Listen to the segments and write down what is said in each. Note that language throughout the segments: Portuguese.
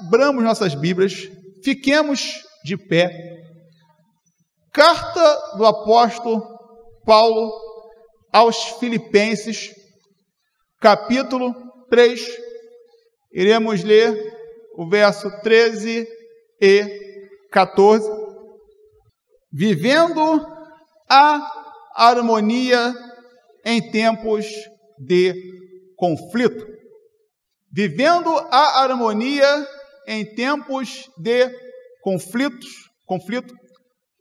Abramos nossas Bíblias, fiquemos de pé. Carta do apóstolo Paulo aos Filipenses, capítulo 3. Iremos ler o verso 13 e 14. Vivendo a harmonia em tempos de conflito. Vivendo a harmonia em tempos de conflitos, conflito.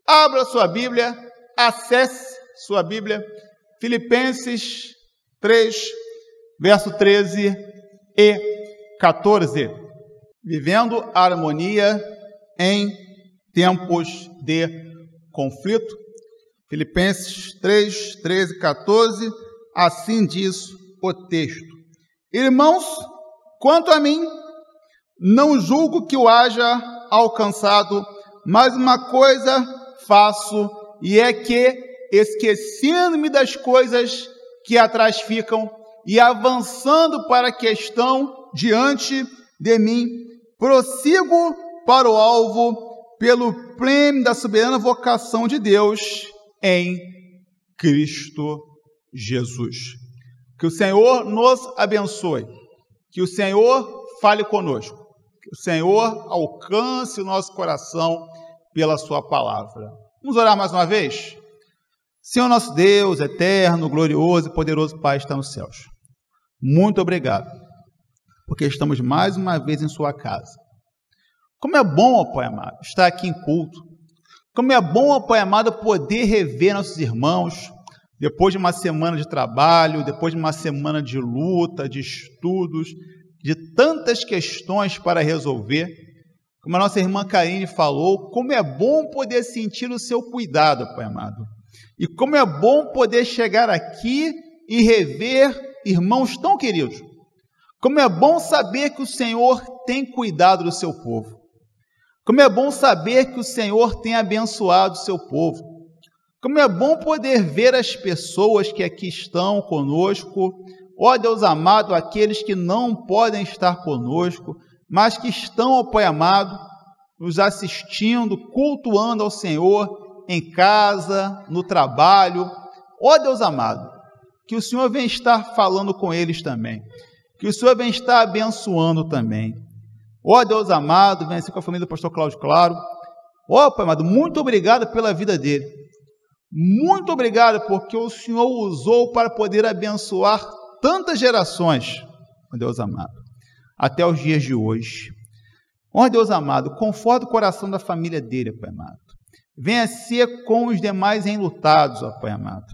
Abra sua Bíblia, acesse sua Bíblia, Filipenses 3, verso 13 e 14. Vivendo a harmonia em tempos de conflito. Filipenses 3, 13 e 14, assim diz o texto. Irmãos, quanto a mim, não julgo que o haja alcançado, mas uma coisa faço, e é que, esquecendo-me das coisas que atrás ficam e avançando para a questão diante de mim, prossigo para o alvo pelo prêmio da soberana vocação de Deus em Cristo Jesus. Que o Senhor nos abençoe, que o Senhor fale conosco, que o Senhor alcance o nosso coração pela Sua palavra. Vamos orar mais uma vez? Senhor nosso Deus, eterno, glorioso e poderoso Pai, está nos céus. Muito obrigado, porque estamos mais uma vez em Sua casa. Como é bom, ó Pai amado, estar aqui em culto, como é bom, ó Pai amado, poder rever nossos irmãos depois de uma semana de trabalho, depois de uma semana de luta, de estudos, de tantas questões para resolver. Como a nossa irmã Karine falou, como é bom poder sentir o seu cuidado, Pai amado. E como é bom poder chegar aqui e rever irmãos tão queridos. Como é bom saber que o Senhor tem cuidado do seu povo. Como é bom saber que o Senhor tem abençoado o seu povo. Como é bom poder ver as pessoas que aqui estão conosco, ó Deus amado, aqueles que não podem estar conosco, mas que estão, ó Pai amado, nos assistindo, cultuando ao Senhor em casa, no trabalho. Ó Deus amado, que o Senhor venha estar falando com eles também, que o Senhor venha estar abençoando também. Ó Deus amado, venha ser com a família do pastor Cláudio Claro. Ó Pai amado, muito obrigado pela vida dele. Muito obrigado porque o Senhor usou para poder abençoar tantas gerações, ó Deus amado, até os dias de hoje. Ó Deus amado, conforta o coração da família dele, Pai amado. Venha ser com os demais enlutados, ó Pai amado.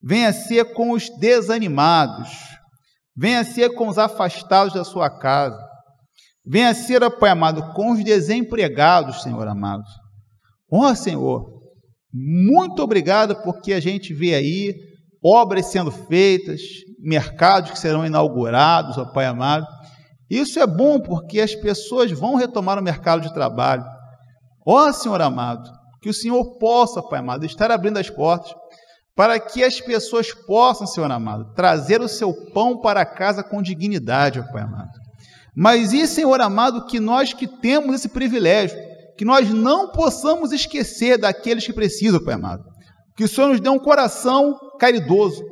Venha ser com os desanimados. Venha ser com os afastados da sua casa. Venha ser, ó Pai amado, com os desempregados, Senhor amado. Ó Senhor, muito obrigado porque a gente vê aí obras sendo feitas, mercados que serão inaugurados, ó Pai amado. Isso é bom porque as pessoas vão retomar o mercado de trabalho. Ó Senhor amado, que o Senhor possa, Pai amado, estar abrindo as portas para que as pessoas possam, Senhor amado, trazer o seu pão para casa com dignidade, ó Pai amado. Mas e, Senhor amado, que nós que temos esse privilégio, que nós não possamos esquecer daqueles que precisam, Pai amado. Que o Senhor nos dê um coração caridoso,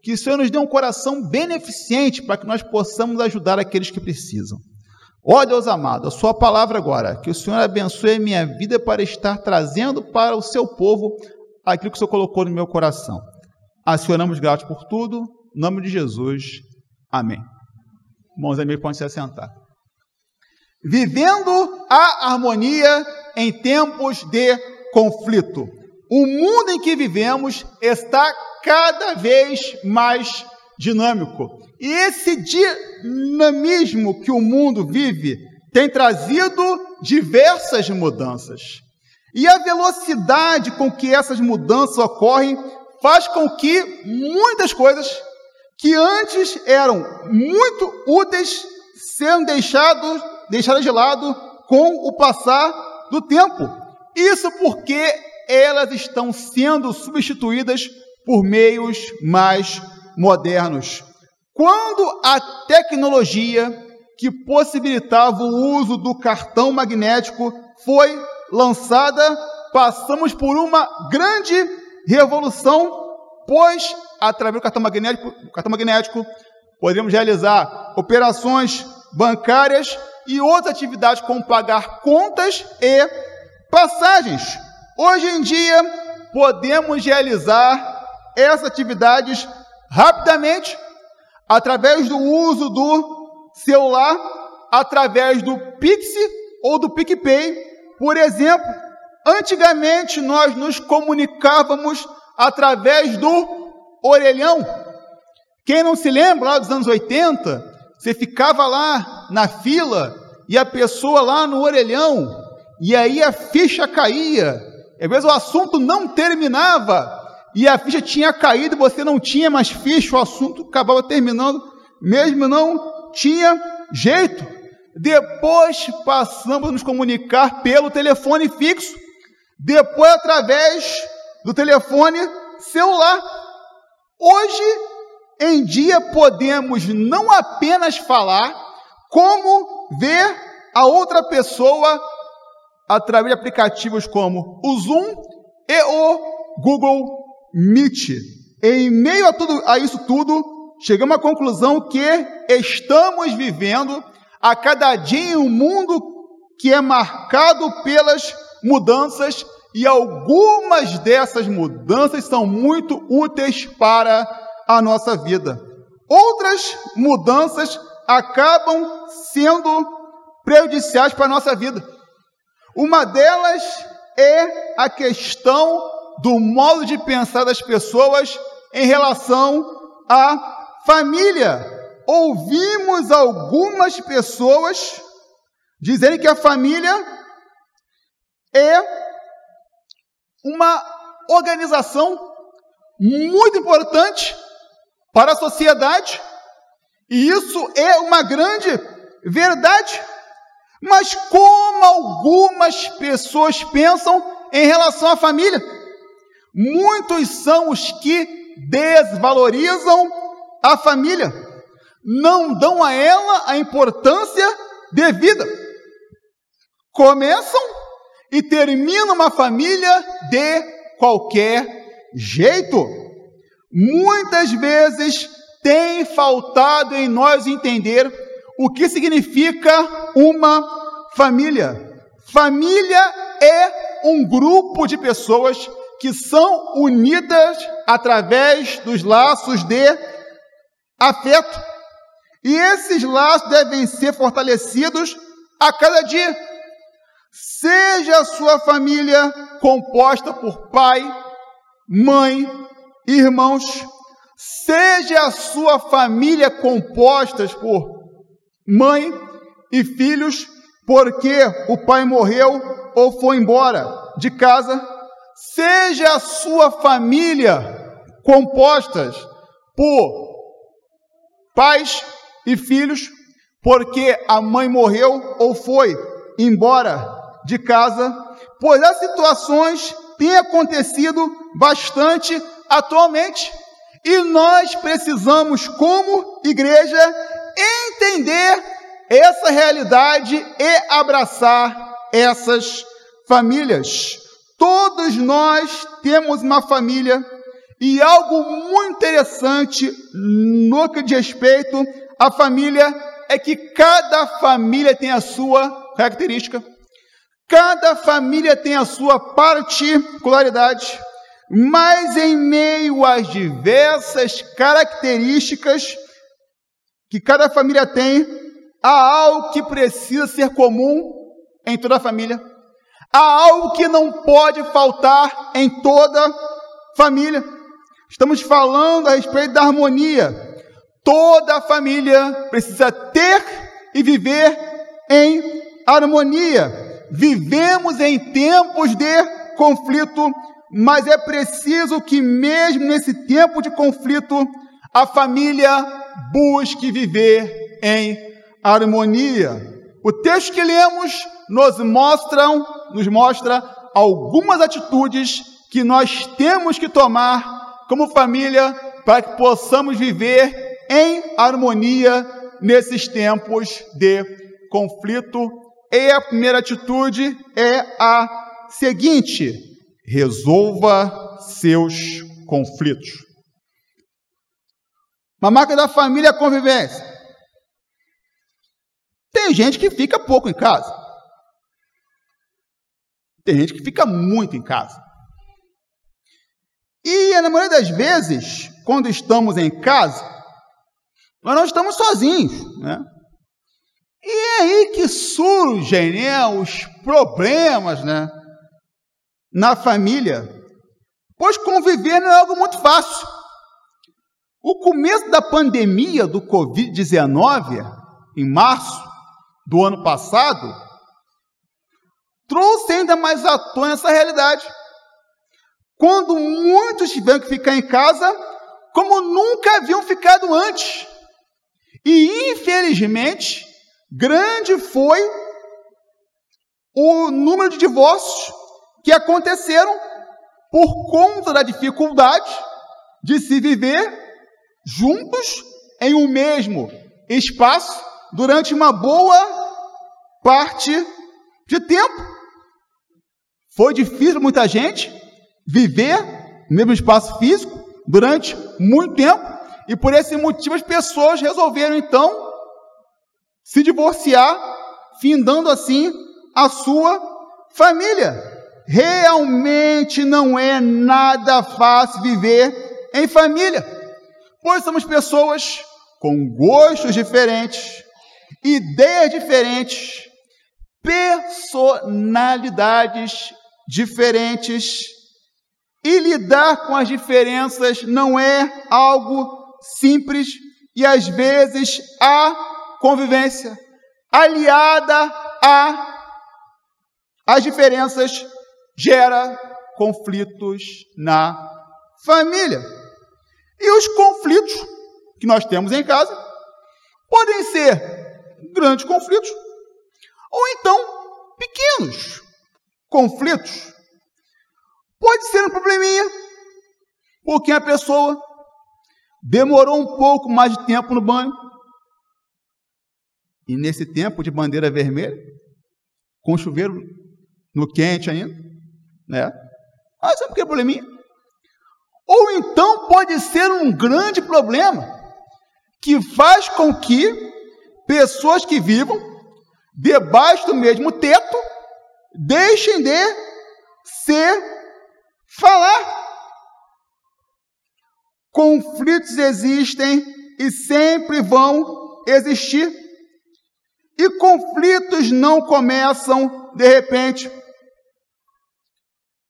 que o Senhor nos dê um coração beneficente para que nós possamos ajudar aqueles que precisam. Ó Deus amado, a Sua palavra agora, que o Senhor abençoe a minha vida para estar trazendo para o Seu povo aquilo que o Senhor colocou no meu coração. Acionamos gratos por tudo, em nome de Jesus. Amém. Irmãos amigos, podem se assentar. Vivendo a harmonia em tempos de conflito. O mundo em que vivemos está cada vez mais dinâmico. E esse dinamismo que o mundo vive tem trazido diversas mudanças. E a velocidade com que essas mudanças ocorrem faz com que muitas coisas que antes eram muito úteis sejam deixados, deixadas de lado com o passar do tempo. Isso porque elas estão sendo substituídas por meios mais modernos. Quando a tecnologia que possibilitava o uso do cartão magnético foi lançada, passamos por uma grande revolução, pois através do cartão magnético, cartão magnético realizar operações bancárias e outras atividades como pagar contas e passagens. Hoje em dia, podemos realizar essas atividades rapidamente através do uso do celular, através do Pix ou do PicPay. Por exemplo, antigamente nós nos comunicávamos através do orelhão. Quem não se lembra lá dos anos 80, você ficava lá na fila e a pessoa lá no orelhão, e aí a ficha caía. Às vezes o assunto não terminava e a ficha tinha caído, você não tinha mais ficha, o assunto acabava terminando, mesmo não tinha jeito. Depois passamos a nos comunicar pelo telefone fixo, depois através do telefone celular. Hoje em dia podemos não apenas falar, como ver a outra pessoa através de aplicativos como o Zoom e o Google Meet. Em meio a, tudo, a isso tudo, chegamos à conclusão que estamos vivendo a cada dia um mundo que é marcado pelas mudanças e algumas dessas mudanças são muito úteis para a nossa vida. Outras mudanças acabam sendo prejudiciais para a nossa vida. Uma delas é a questão do modo de pensar das pessoas em relação à família. Ouvimos algumas pessoas dizerem que a família é uma organização muito importante para a sociedade, e isso é uma grande verdade. Mas como algumas pessoas pensam em relação à família? Muitos são os que desvalorizam a família, não dão a ela a importância devida. Começam e terminam uma família de qualquer jeito. Muitas vezes tem faltado em nós entender o que significa uma família. Família é um grupo de pessoas que são unidas através dos laços de afeto. E esses laços devem ser fortalecidos a cada dia. Seja a sua família composta por pai, mãe, irmãos, seja a sua família composta por mãe e filhos, porque o pai morreu ou foi embora de casa seja a sua família compostas por pais e filhos, porque a mãe morreu ou foi embora de casa, pois as situações têm acontecido bastante atualmente e nós precisamos, como igreja, entender essa realidade e abraçar essas famílias. Todos nós temos uma família e algo muito interessante no que diz respeito à família é que cada família tem a sua característica, cada família tem a sua particularidade, mas em meio às diversas características que cada família tem, há algo que precisa ser comum em toda a família Há algo que não pode faltar em toda família. Estamos falando a respeito da harmonia. Toda família precisa ter e viver em harmonia. Vivemos em tempos de conflito, mas é preciso que, mesmo nesse tempo de conflito, a família busque viver em harmonia. O texto que lemos nos mostram, nos mostra algumas atitudes que nós temos que tomar como família para que possamos viver em harmonia nesses tempos de conflito. E a primeira atitude é a seguinte: resolva seus conflitos. Uma marca da família é convivência. Tem gente que fica pouco em casa. Tem gente que fica muito em casa. E na maioria das vezes, quando estamos em casa, nós não estamos sozinhos, né? E é aí que surgem né, os problemas né, na família, pois conviver não é algo muito fácil. O começo da pandemia do Covid-19, em março do ano passado, trouxe ainda mais à tona essa realidade. Quando muitos tiveram que ficar em casa, como nunca haviam ficado antes. E, infelizmente, grande foi o número de divórcios que aconteceram por conta da dificuldade de se viver juntos em um mesmo espaço durante uma boa parte de tempo. Foi difícil muita gente viver no mesmo espaço físico durante muito tempo, e por esse motivo as pessoas resolveram então se divorciar, findando assim a sua família. Realmente não é nada fácil viver em família, pois somos pessoas com gostos diferentes, ideias diferentes, personalidades diferentes, e lidar com as diferenças não é algo simples e às vezes há convivência, aliada a as diferenças, gera conflitos na família. E os conflitos que nós temos em casa podem ser grandes conflitos ou então pequenos conflitos. Pode ser um probleminha, porque a pessoa demorou um pouco mais de tempo no banho, e nesse tempo de bandeira vermelha, com chuveiro no quente ainda, né? Ah, sabe que é probleminha? Ou então pode ser um grande problema que faz com que pessoas que vivam debaixo do mesmo teto deixem de se falar. Conflitos existem e sempre vão existir. E conflitos não começam de repente.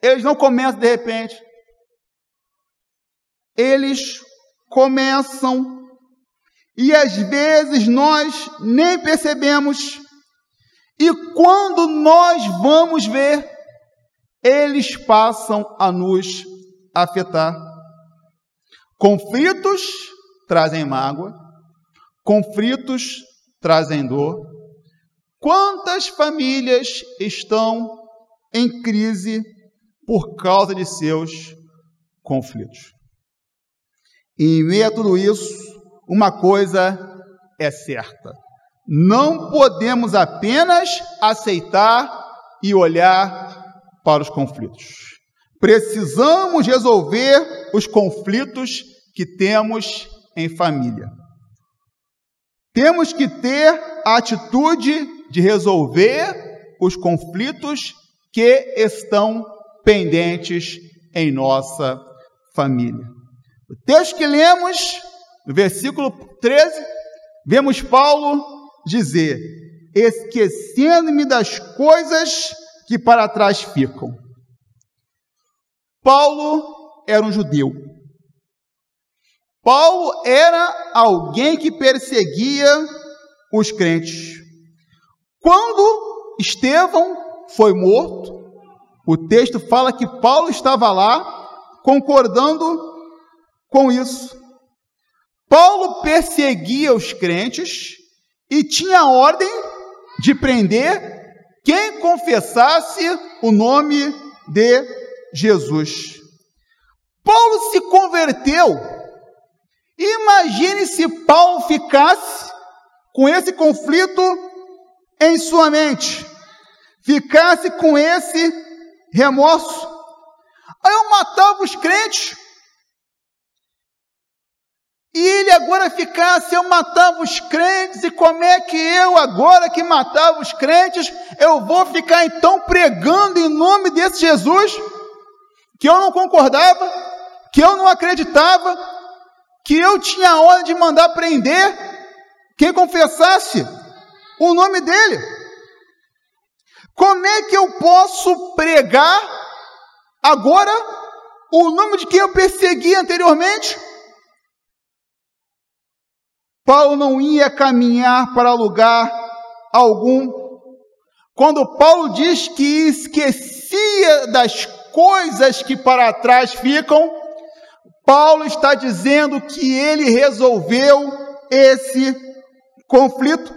Eles não começam de repente. Eles começam e às vezes nós nem percebemos. E quando nós vamos ver, eles passam a nos afetar. Conflitos trazem mágoa, conflitos trazem dor, Quantas famílias estão em crise por causa de seus conflitos? E em meio a tudo isso, uma coisa é certa: não podemos apenas aceitar e olhar para os conflitos. Precisamos resolver os conflitos que temos em família. Temos que ter a atitude de resolver os conflitos que estão pendentes em nossa família. O texto que lemos, no versículo 13, vemos Paulo dizer: Esquecendo-me das coisas que para trás ficam. Paulo era um judeu. Paulo era alguém que perseguia os crentes. Quando Estevão foi morto, o texto fala que Paulo estava lá concordando com isso. Paulo perseguia os crentes e tinha ordem de prender quem confessasse o nome de Jesus. Paulo se converteu. Imagine se Paulo ficasse com esse conflito em sua mente, ficasse com esse remorso, aí eu matava os crentes. E ele agora ficasse, eu matava os crentes, e como é que eu, agora que matava os crentes, eu vou ficar então pregando em nome desse Jesus, que eu não concordava, que eu não acreditava, que eu tinha a ordem de mandar prender quem confessasse o nome dele. Como é que eu posso pregar agora o nome de quem eu persegui anteriormente? Paulo não ia caminhar para lugar algum. Quando Paulo diz que esquecia das coisas que para trás ficam, Paulo está dizendo que ele resolveu esse conflito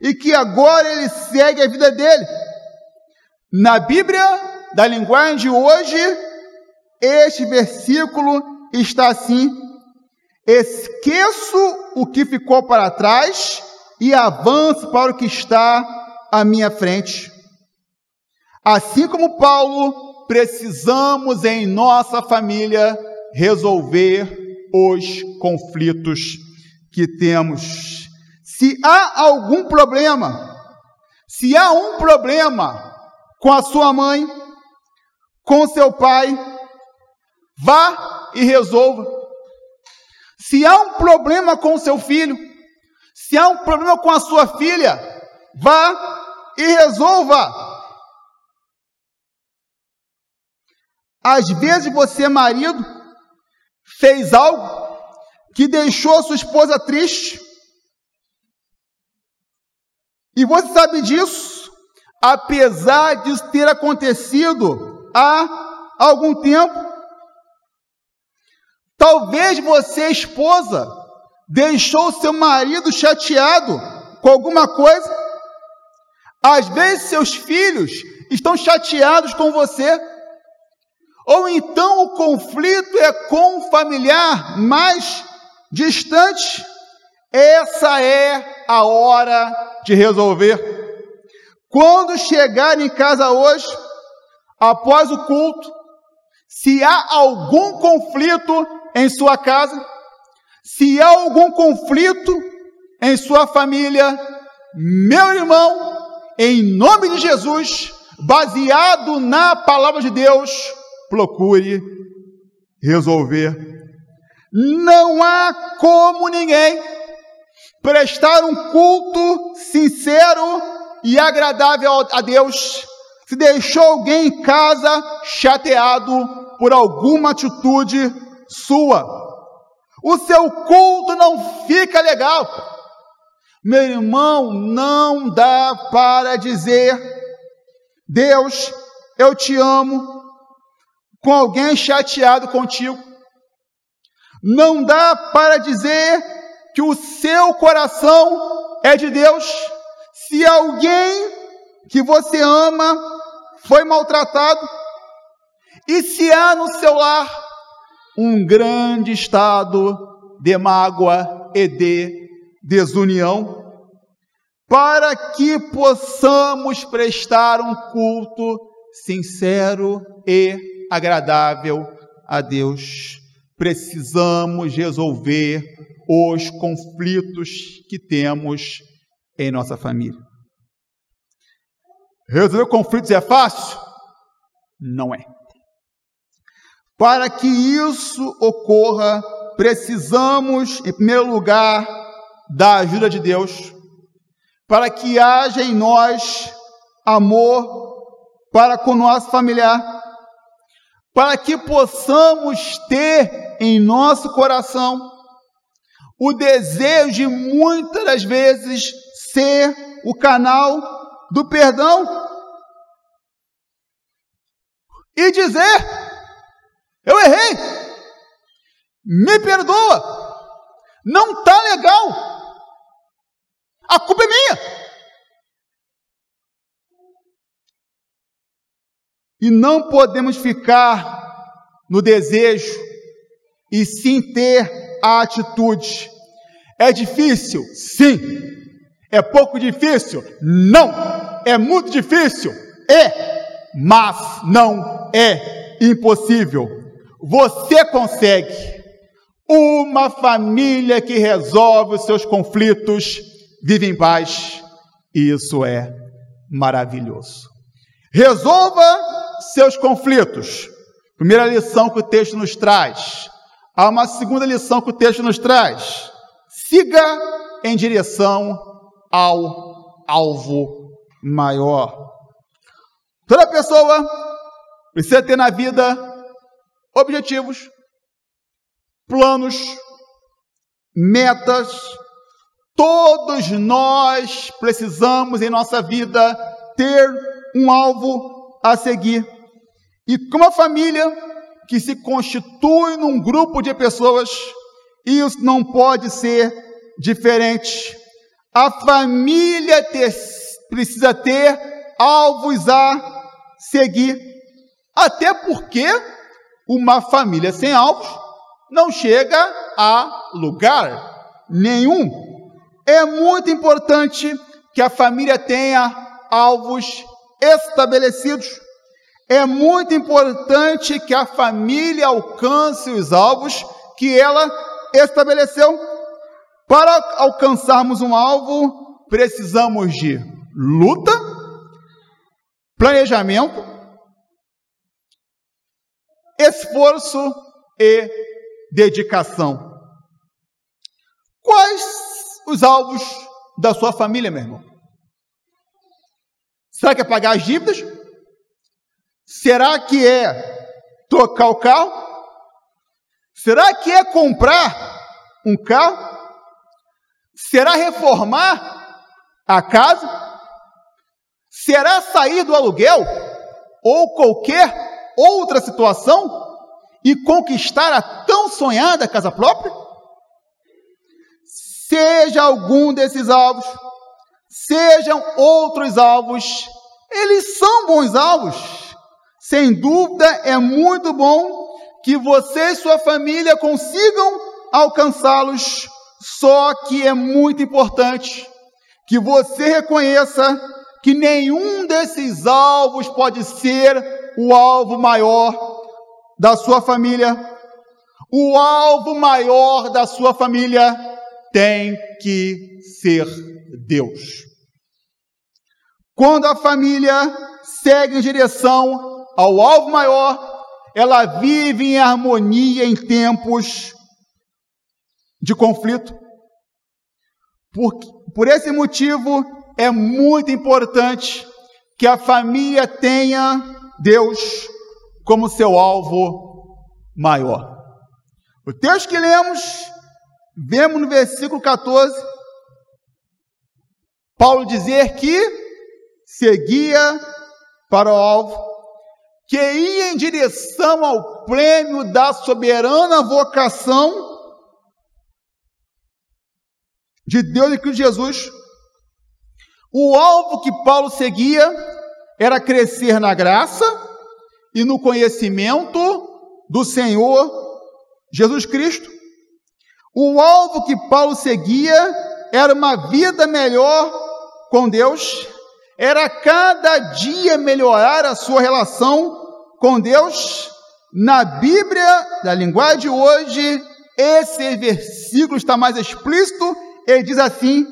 e que agora ele segue a vida dele. Na Bíblia, da linguagem de hoje, este versículo está assim: Esqueço o que ficou para trás e avanço para o que está à minha frente. Assim como Paulo, precisamos em nossa família resolver os conflitos que temos. Se há algum problema, se há um problema com a sua mãe, com seu pai, vá e resolva. Se há um problema com seu filho, se há um problema com a sua filha, vá e resolva. Às vezes você, marido, fez algo que deixou sua esposa triste. E você sabe disso, apesar disso ter acontecido há algum tempo. Talvez você, esposa, deixou seu marido chateado com alguma coisa. Às vezes seus filhos estão chateados com você. Ou então o conflito é com um familiar mais distante. Essa é a hora de resolver. Quando chegar em casa hoje, após o culto, se há algum conflito em sua casa, se há algum conflito em sua família, meu irmão, em nome de Jesus, baseado na palavra de Deus, procure resolver. Não há como ninguém prestar um culto sincero e agradável a Deus se deixou alguém em casa chateado por alguma atitude sua. O seu culto não fica legal. Meu irmão, não dá para dizer, Deus, eu te amo, com alguém chateado contigo. Não dá para dizer que o seu coração é de Deus, se alguém que você ama foi maltratado, e se há no seu lar um grande estado de mágoa e de desunião, para que possamos prestar um culto sincero e agradável a Deus. Precisamos resolver os conflitos que temos em nossa família. Resolver conflitos é fácil? Não é. Para que isso ocorra, precisamos, em primeiro lugar, da ajuda de Deus, para que haja em nós amor para com o nosso familiar, para que possamos ter em nosso coração o desejo de muitas das vezes ser o canal do perdão e dizer eu errei. Me perdoa. Não está legal. A culpa é minha. E não podemos ficar no desejo e sim ter a atitude. É difícil? Sim. É pouco difícil? Não! É muito difícil? É! Mas não é impossível. Você consegue. Uma família que resolve os seus conflitos vive em paz. E isso é maravilhoso. Resolva seus conflitos. Primeira lição que o texto nos traz. Há uma segunda lição que o texto nos traz. Siga em direção ao alvo maior. Toda pessoa precisa ter na vida objetivos, planos, metas. Todos nós precisamos em nossa vida ter um alvo a seguir. E como a família que se constitui num grupo de pessoas, isso não pode ser diferente. A família ter, precisa ter alvos a seguir. Até porque uma família sem alvos não chega a lugar nenhum. É muito importante que a família tenha alvos estabelecidos. É muito importante que a família alcance os alvos que ela estabeleceu. Para alcançarmos um alvo, precisamos de luta, planejamento, esforço e dedicação. Quais os alvos da sua família, meu irmão? Será que é pagar as dívidas? Será que é tocar o carro? Será que é comprar um carro? Será reformar a casa? Será sair do aluguel ou qualquer outra situação e conquistar a tão sonhada casa própria? Seja algum desses alvos, sejam outros alvos, eles são bons alvos. Sem dúvida, é muito bom que você e sua família consigam alcançá-los só que é muito importante que você reconheça que nenhum desses alvos pode ser o alvo maior da sua família. O alvo maior da sua família tem que ser Deus. Quando a família segue em direção ao alvo maior, ela vive em harmonia em tempos de conflito. Por, por esse motivo, é muito importante que a família tenha Deus como seu alvo maior. O texto que lemos, vemos no versículo 14, Paulo dizer que seguia para o alvo, que ia em direção ao prêmio da soberana vocação de Deus e Cristo Jesus. O alvo que Paulo seguia era crescer na graça e no conhecimento do Senhor Jesus Cristo. O alvo que Paulo seguia era uma vida melhor com Deus, era cada dia melhorar a sua relação com Deus. Na Bíblia, da linguagem de hoje, esse versículo está mais explícito ele diz assim: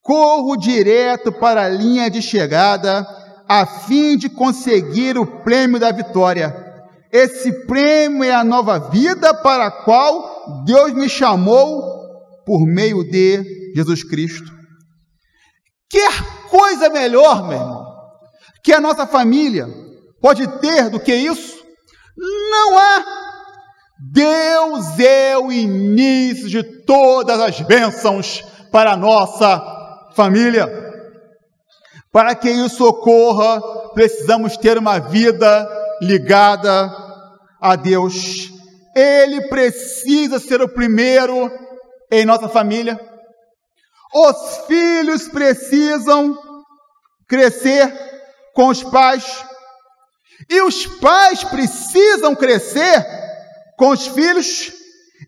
corro direto para a linha de chegada, a fim de conseguir o prêmio da vitória. Esse prêmio é a nova vida para a qual Deus me chamou por meio de Jesus Cristo. Quer coisa melhor, meu irmão, que a nossa família pode ter do que isso? Não há. Deus é o início de todas as bênçãos para a nossa família. Para que isso ocorra, precisamos ter uma vida ligada a Deus. Ele precisa ser o primeiro em nossa família. Os filhos precisam crescer com os pais. E os pais precisam crescer com os filhos,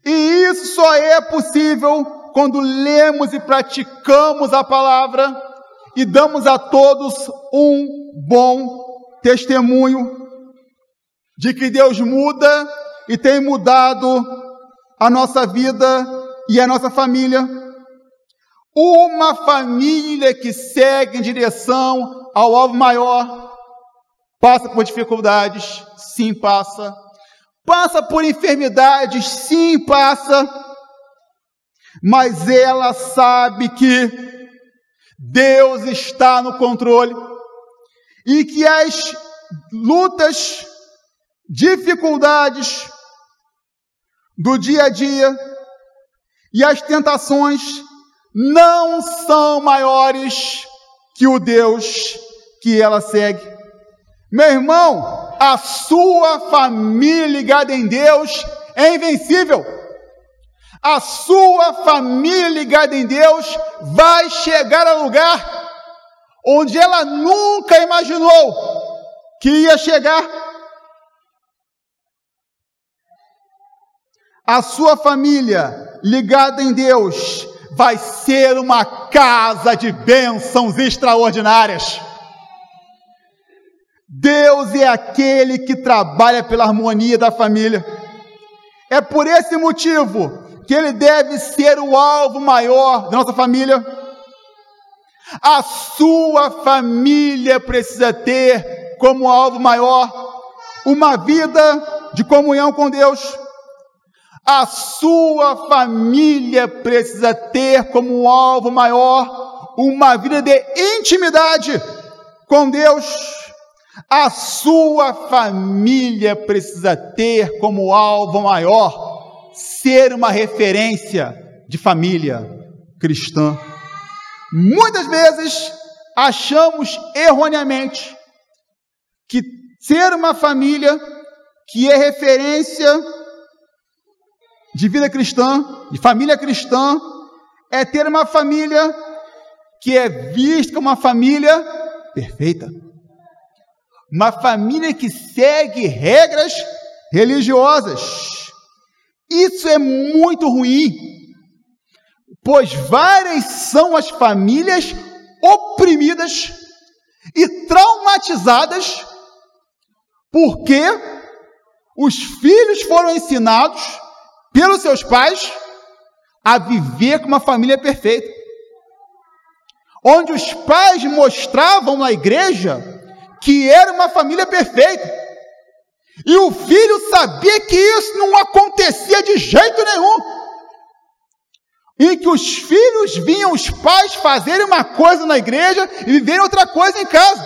e isso só é possível quando lemos e praticamos a palavra e damos a todos um bom testemunho de que Deus muda e tem mudado a nossa vida e a nossa família. Uma família que segue em direção ao alvo maior passa por dificuldades, sim, passa. Passa por enfermidades, sim, passa. Mas ela sabe que Deus está no controle e que as lutas, dificuldades do dia a dia e as tentações não são maiores que o Deus que ela segue. Meu irmão, a sua família ligada em Deus é invencível. A sua família ligada em Deus vai chegar a lugar onde ela nunca imaginou que ia chegar. A sua família ligada em Deus vai ser uma casa de bênçãos extraordinárias. Deus é aquele que trabalha pela harmonia da família. É por esse motivo que ele deve ser o alvo maior da nossa família. A sua família precisa ter como alvo maior uma vida de comunhão com Deus a sua família precisa ter como alvo maior uma vida de intimidade com Deus. A sua família precisa ter como alvo maior ser uma referência de família cristã. Muitas vezes achamos erroneamente que ser uma família que é referência de vida cristã, de família cristã, é ter uma família que é vista como uma família perfeita. Uma família que segue regras religiosas. Isso é muito ruim, pois várias são as famílias oprimidas e traumatizadas porque os filhos foram ensinados pelos seus pais a viver com uma família perfeita. Onde os pais mostravam na igreja que era uma família perfeita. E o filho sabia que isso não acontecia de jeito nenhum. Em que os filhos vinham os pais fazerem uma coisa na igreja e viverem outra coisa em casa.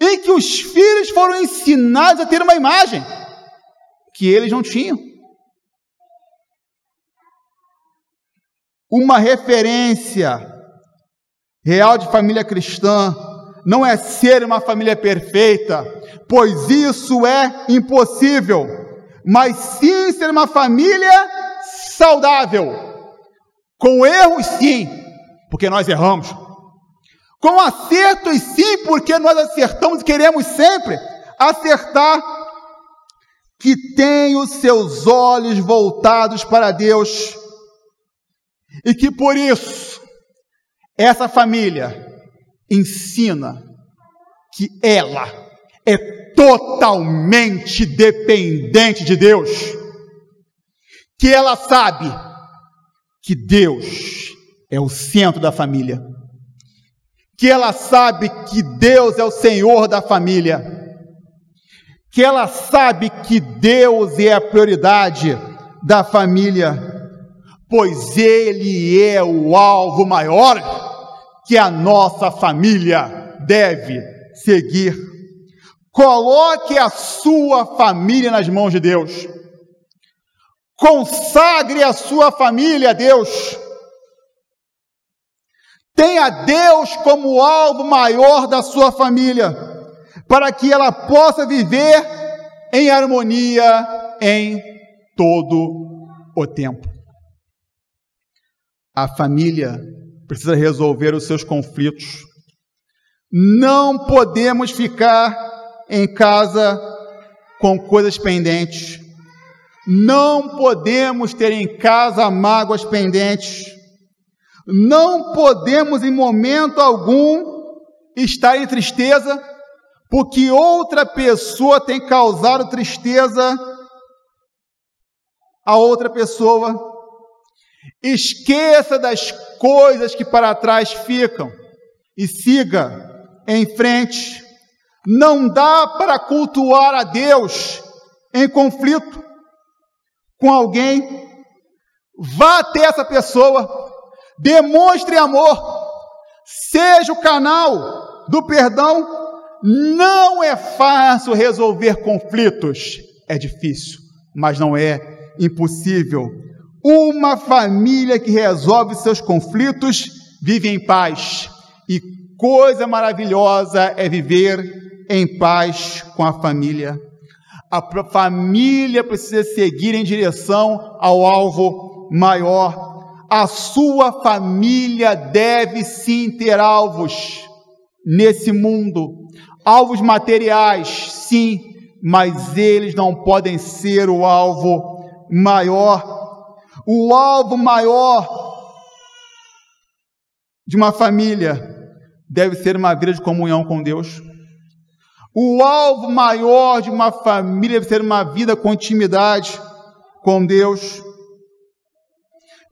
Em que os filhos foram ensinados a ter uma imagem que eles não tinham. Uma referência real de família cristã não é ser uma família perfeita, pois isso é impossível, mas sim ser uma família saudável, com erros sim, porque nós erramos, com acertos sim, porque nós acertamos e queremos sempre acertar, que tem os seus olhos voltados para Deus e que por isso essa família ensina que ela é totalmente dependente de Deus. Que ela sabe que Deus é o centro da família. Que ela sabe que Deus é o Senhor da família. Que ela sabe que Deus é a prioridade da família pois ele é o alvo maior que a nossa família deve seguir. Coloque a sua família nas mãos de Deus. Consagre a sua família a Deus. Tenha Deus como alvo maior da sua família, para que ela possa viver em harmonia em todo o tempo. A família precisa resolver os seus conflitos. Não podemos ficar em casa com coisas pendentes. Não podemos ter em casa mágoas pendentes. Não podemos, em momento algum, estar em tristeza, porque outra pessoa tem causado tristeza a outra pessoa. Esqueça das coisas que para trás ficam e siga em frente. Não dá para cultuar a Deus em conflito com alguém. Vá até essa pessoa, demonstre amor, seja o canal do perdão. Não é fácil resolver conflitos, é difícil, mas não é impossível. Uma família que resolve seus conflitos vive em paz. E coisa maravilhosa é viver em paz com a família. A família precisa seguir em direção ao alvo maior. A sua família deve sim ter alvos nesse mundo, alvos materiais, sim, mas eles não podem ser o alvo maior. O alvo maior de uma família deve ser uma vida de comunhão com Deus. O alvo maior de uma família deve ser uma vida com intimidade com Deus.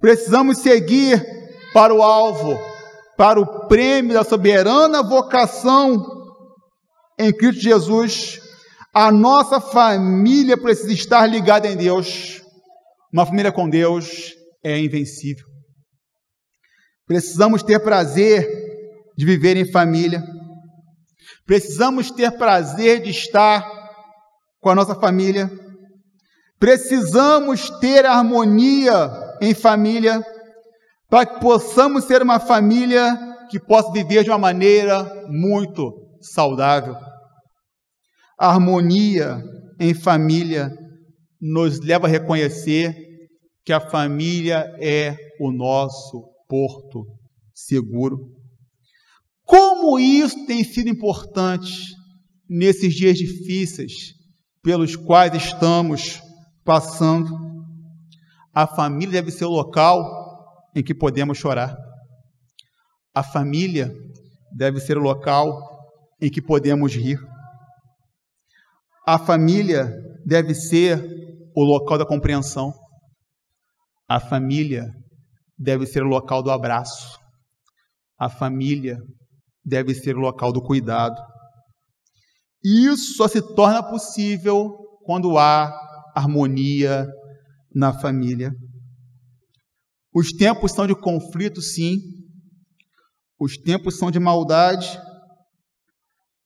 Precisamos seguir para o alvo, para o prêmio da soberana vocação em Cristo Jesus. A nossa família precisa estar ligada em Deus. Uma família com Deus é invencível. Precisamos ter prazer de viver em família. Precisamos ter prazer de estar com a nossa família. Precisamos ter harmonia em família para que possamos ser uma família que possa viver de uma maneira muito saudável. Harmonia em família nos leva a reconhecer que a família é o nosso porto seguro. Como isso tem sido importante nesses dias difíceis pelos quais estamos passando. A família deve ser o local em que podemos chorar. A família deve ser o local em que podemos rir. A família deve ser o local da compreensão. A família deve ser o local do abraço. A família deve ser o local do cuidado. Isso só se torna possível quando há harmonia na família. Os tempos são de conflito, sim. Os tempos são de maldade.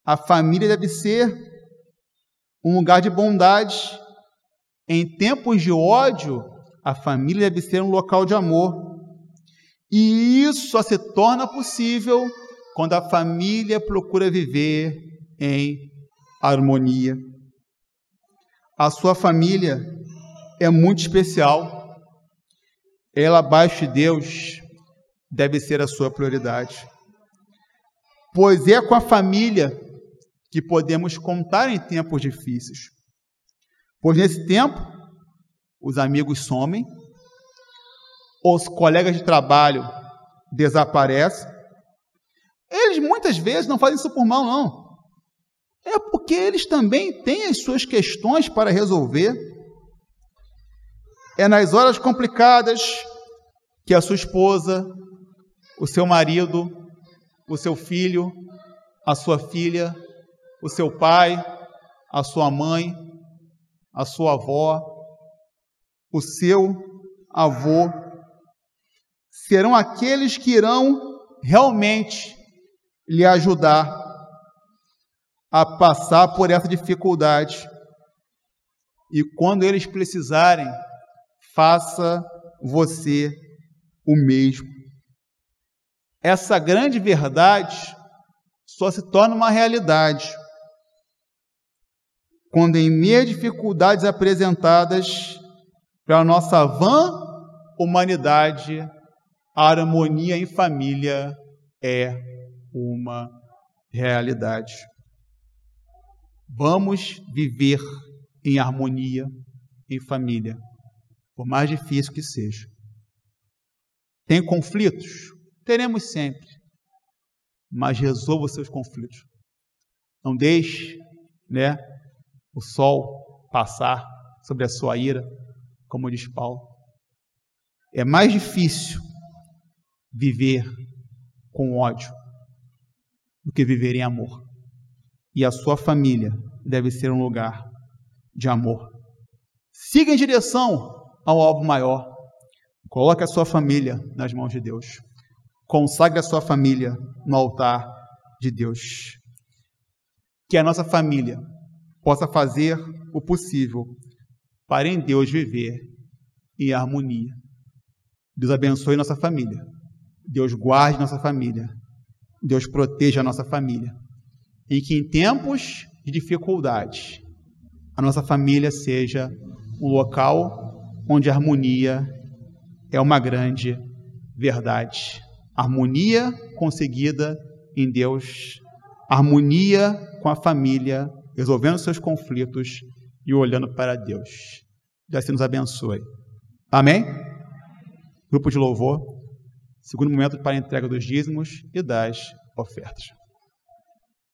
A família deve ser um lugar de bondade. Em tempos de ódio, a família deve ser um local de amor. E isso só se torna possível quando a família procura viver em harmonia. A sua família é muito especial. Ela, abaixo de Deus, deve ser a sua prioridade. Pois é com a família que podemos contar em tempos difíceis. Pois nesse tempo, os amigos somem, os colegas de trabalho desaparecem, eles muitas vezes não fazem isso por mal, não. É porque eles também têm as suas questões para resolver. É nas horas complicadas que a sua esposa, o seu marido, o seu filho, a sua filha, o seu pai, a sua mãe, a sua avó, o seu avô, serão aqueles que irão realmente lhe ajudar a passar por essa dificuldade. E quando eles precisarem, faça você o mesmo. Essa grande verdade só se torna uma realidade quando, em meio a dificuldades apresentadas pela nossa vã humanidade, a harmonia em família é uma realidade. Vamos viver em harmonia, em família, por mais difícil que seja. Tem conflitos? Teremos sempre. Mas resolva os seus conflitos. Não deixe né, o sol passar sobre a sua ira, como diz Paulo. É mais difícil viver com ódio do que viver em amor. E a sua família deve ser um lugar de amor. Siga em direção ao alvo maior. Coloque a sua família nas mãos de Deus. Consagre a sua família no altar de Deus. Que a nossa família possa fazer o possível para em Deus viver em harmonia. Deus abençoe nossa família. Deus guarde nossa família. Deus proteja a nossa família. E que em tempos de dificuldade, a nossa família seja um local onde a harmonia é uma grande verdade. Harmonia conseguida em Deus, harmonia com a família, resolvendo seus conflitos e olhando para Deus. Deus assim nos abençoe. Amém? Grupo de louvor. Segundo momento para a entrega dos dízimos e das ofertas.